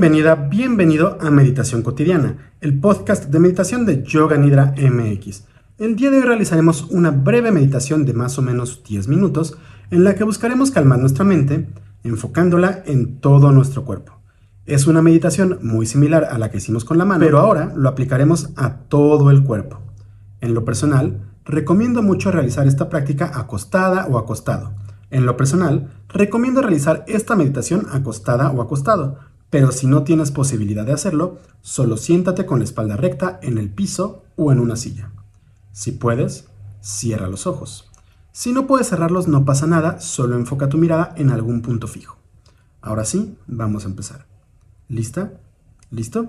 Bienvenida, bienvenido a Meditación Cotidiana, el podcast de meditación de Yoga Nidra MX. El día de hoy realizaremos una breve meditación de más o menos 10 minutos en la que buscaremos calmar nuestra mente, enfocándola en todo nuestro cuerpo. Es una meditación muy similar a la que hicimos con la mano, pero ahora lo aplicaremos a todo el cuerpo. En lo personal, recomiendo mucho realizar esta práctica acostada o acostado. En lo personal, recomiendo realizar esta meditación acostada o acostado, pero si no tienes posibilidad de hacerlo, solo siéntate con la espalda recta en el piso o en una silla. Si puedes, cierra los ojos. Si no puedes cerrarlos, no pasa nada, solo enfoca tu mirada en algún punto fijo. Ahora sí, vamos a empezar. ¿Lista? ¿Listo?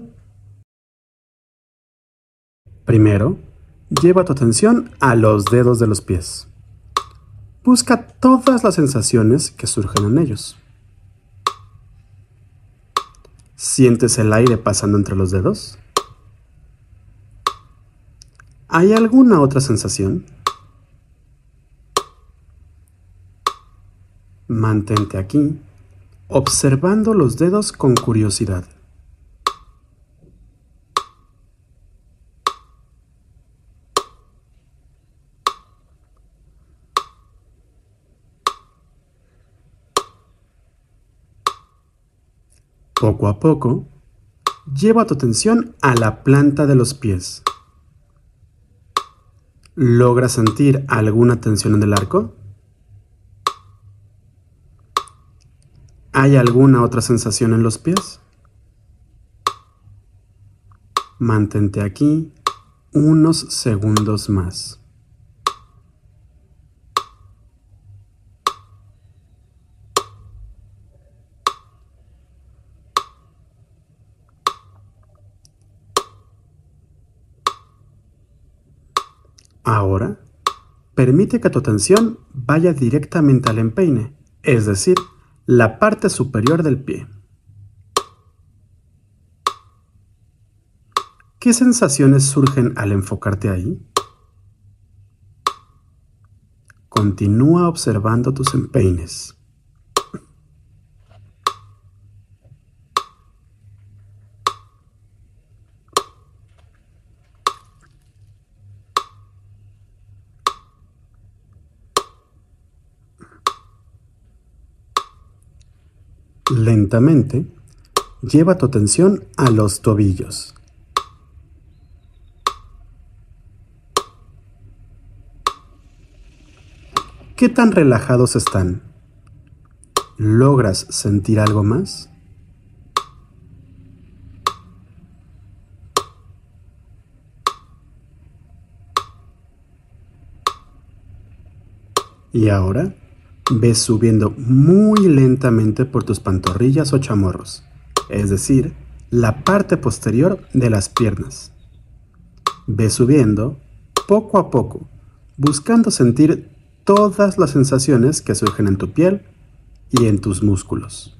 Primero, lleva tu atención a los dedos de los pies. Busca todas las sensaciones que surgen en ellos. ¿Sientes el aire pasando entre los dedos? ¿Hay alguna otra sensación? Mantente aquí, observando los dedos con curiosidad. Poco a poco, lleva tu atención a la planta de los pies. ¿Logras sentir alguna tensión en el arco? ¿Hay alguna otra sensación en los pies? Mantente aquí unos segundos más. Ahora, permite que tu atención vaya directamente al empeine, es decir, la parte superior del pie. ¿Qué sensaciones surgen al enfocarte ahí? Continúa observando tus empeines. Lentamente, lleva tu atención a los tobillos. ¿Qué tan relajados están? ¿Logras sentir algo más? Y ahora ves subiendo muy lentamente por tus pantorrillas o chamorros, es decir, la parte posterior de las piernas. Ves subiendo poco a poco, buscando sentir todas las sensaciones que surgen en tu piel y en tus músculos.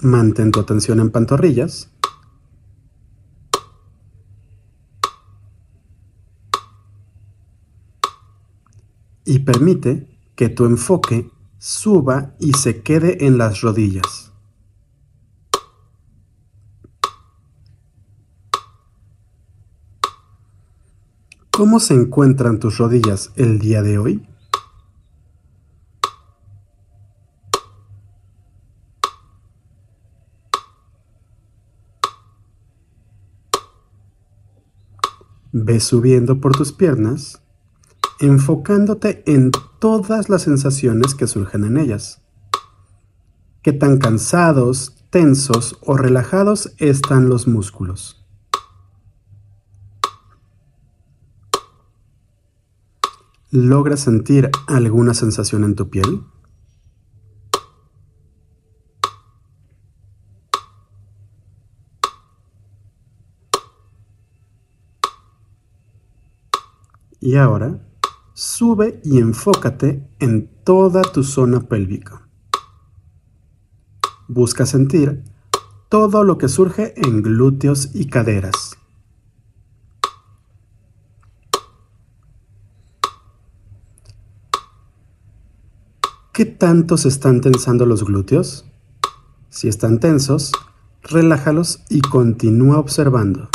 Mantén tu atención en pantorrillas permite que tu enfoque suba y se quede en las rodillas. ¿Cómo se encuentran tus rodillas el día de hoy? Ve subiendo por tus piernas enfocándote en todas las sensaciones que surgen en ellas. Qué tan cansados, tensos o relajados están los músculos. ¿Logras sentir alguna sensación en tu piel? Y ahora Sube y enfócate en toda tu zona pélvica. Busca sentir todo lo que surge en glúteos y caderas. ¿Qué tanto se están tensando los glúteos? Si están tensos, relájalos y continúa observando.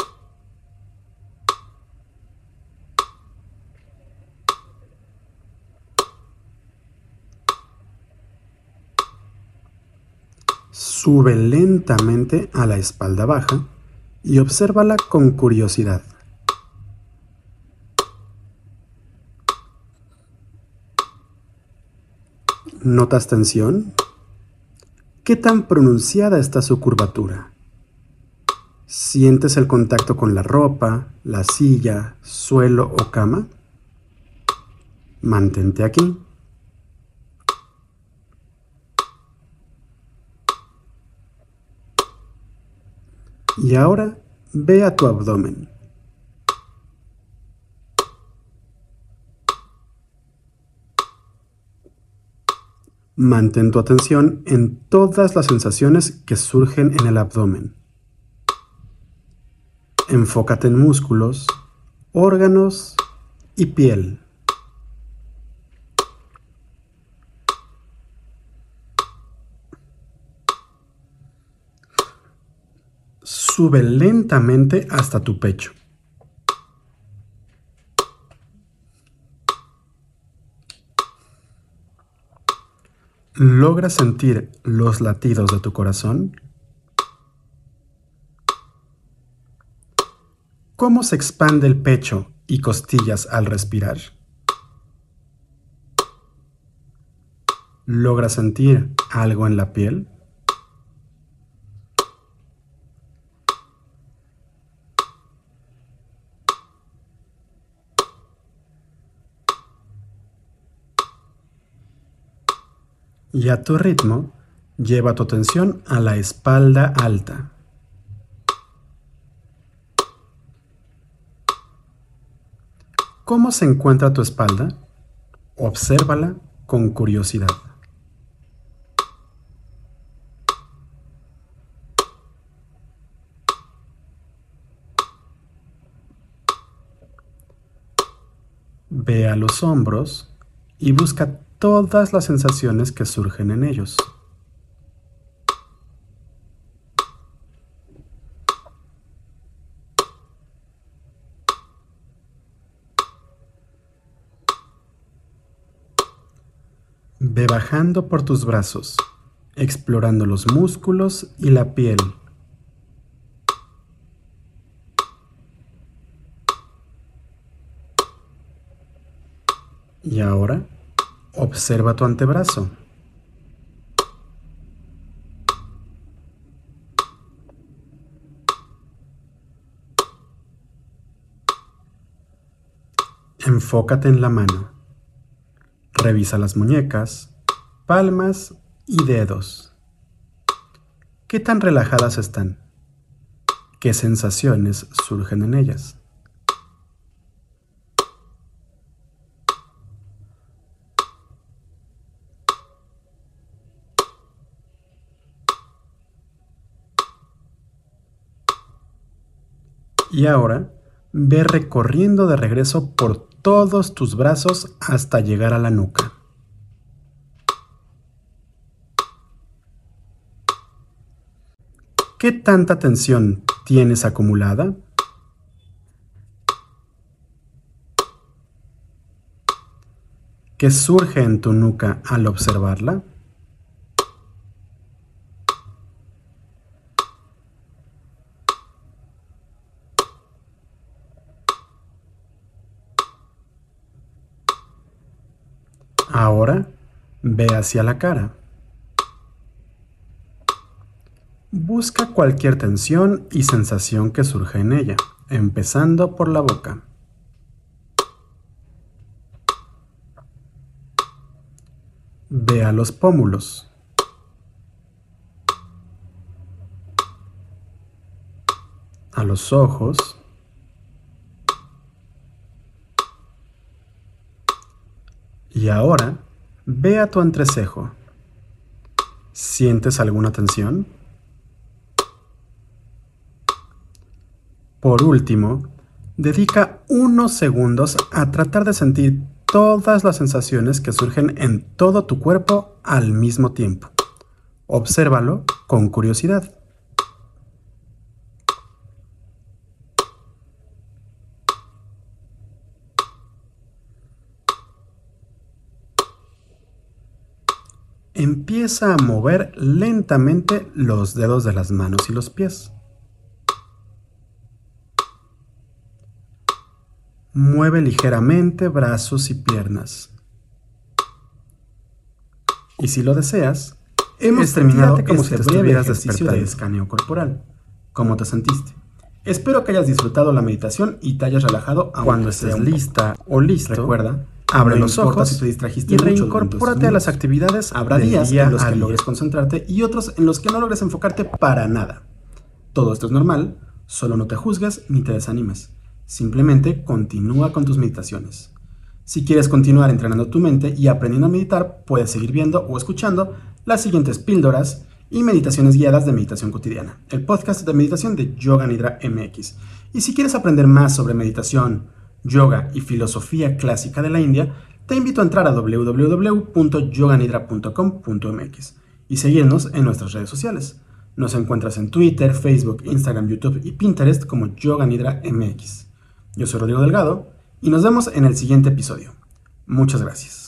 Sube lentamente a la espalda baja y obsérvala con curiosidad. ¿Notas tensión? ¿Qué tan pronunciada está su curvatura? ¿Sientes el contacto con la ropa, la silla, suelo o cama? Mantente aquí. Y ahora ve a tu abdomen. Mantén tu atención en todas las sensaciones que surgen en el abdomen. Enfócate en músculos, órganos y piel. Sube lentamente hasta tu pecho. ¿Logras sentir los latidos de tu corazón? ¿Cómo se expande el pecho y costillas al respirar? ¿Logras sentir algo en la piel? Y a tu ritmo lleva tu atención a la espalda alta. ¿Cómo se encuentra tu espalda? Obsérvala con curiosidad. Ve a los hombros y busca todas las sensaciones que surgen en ellos. Ve bajando por tus brazos, explorando los músculos y la piel. Y ahora Observa tu antebrazo. Enfócate en la mano. Revisa las muñecas, palmas y dedos. ¿Qué tan relajadas están? ¿Qué sensaciones surgen en ellas? Y ahora ve recorriendo de regreso por todos tus brazos hasta llegar a la nuca. ¿Qué tanta tensión tienes acumulada? ¿Qué surge en tu nuca al observarla? Ahora ve hacia la cara. Busca cualquier tensión y sensación que surja en ella, empezando por la boca. Ve a los pómulos. A los ojos. Y ahora, ve a tu entrecejo. ¿Sientes alguna tensión? Por último, dedica unos segundos a tratar de sentir todas las sensaciones que surgen en todo tu cuerpo al mismo tiempo. Obsérvalo con curiosidad. Empieza a mover lentamente los dedos de las manos y los pies. Mueve ligeramente brazos y piernas. Y si lo deseas, hemos terminado como este si te estuvieras despertando. de escaneo corporal. ¿Cómo te sentiste? Espero que hayas disfrutado la meditación y te hayas relajado cuando estés lista o listo. Recuerda Abre los ojos si te distrajiste y reincorpórate a las actividades. Habrá días en los que logres concentrarte y otros en los que no logres enfocarte para nada. Todo esto es normal, solo no te juzgues ni te desanimes. Simplemente continúa con tus meditaciones. Si quieres continuar entrenando tu mente y aprendiendo a meditar, puedes seguir viendo o escuchando las siguientes píldoras y meditaciones guiadas de meditación cotidiana, el podcast de meditación de Yoga Nidra MX. Y si quieres aprender más sobre meditación, yoga y filosofía clásica de la India, te invito a entrar a www.yoganidra.com.mx y seguirnos en nuestras redes sociales. Nos encuentras en Twitter, Facebook, Instagram, YouTube y Pinterest como Yoganidra MX. Yo soy Rodrigo Delgado y nos vemos en el siguiente episodio. Muchas gracias.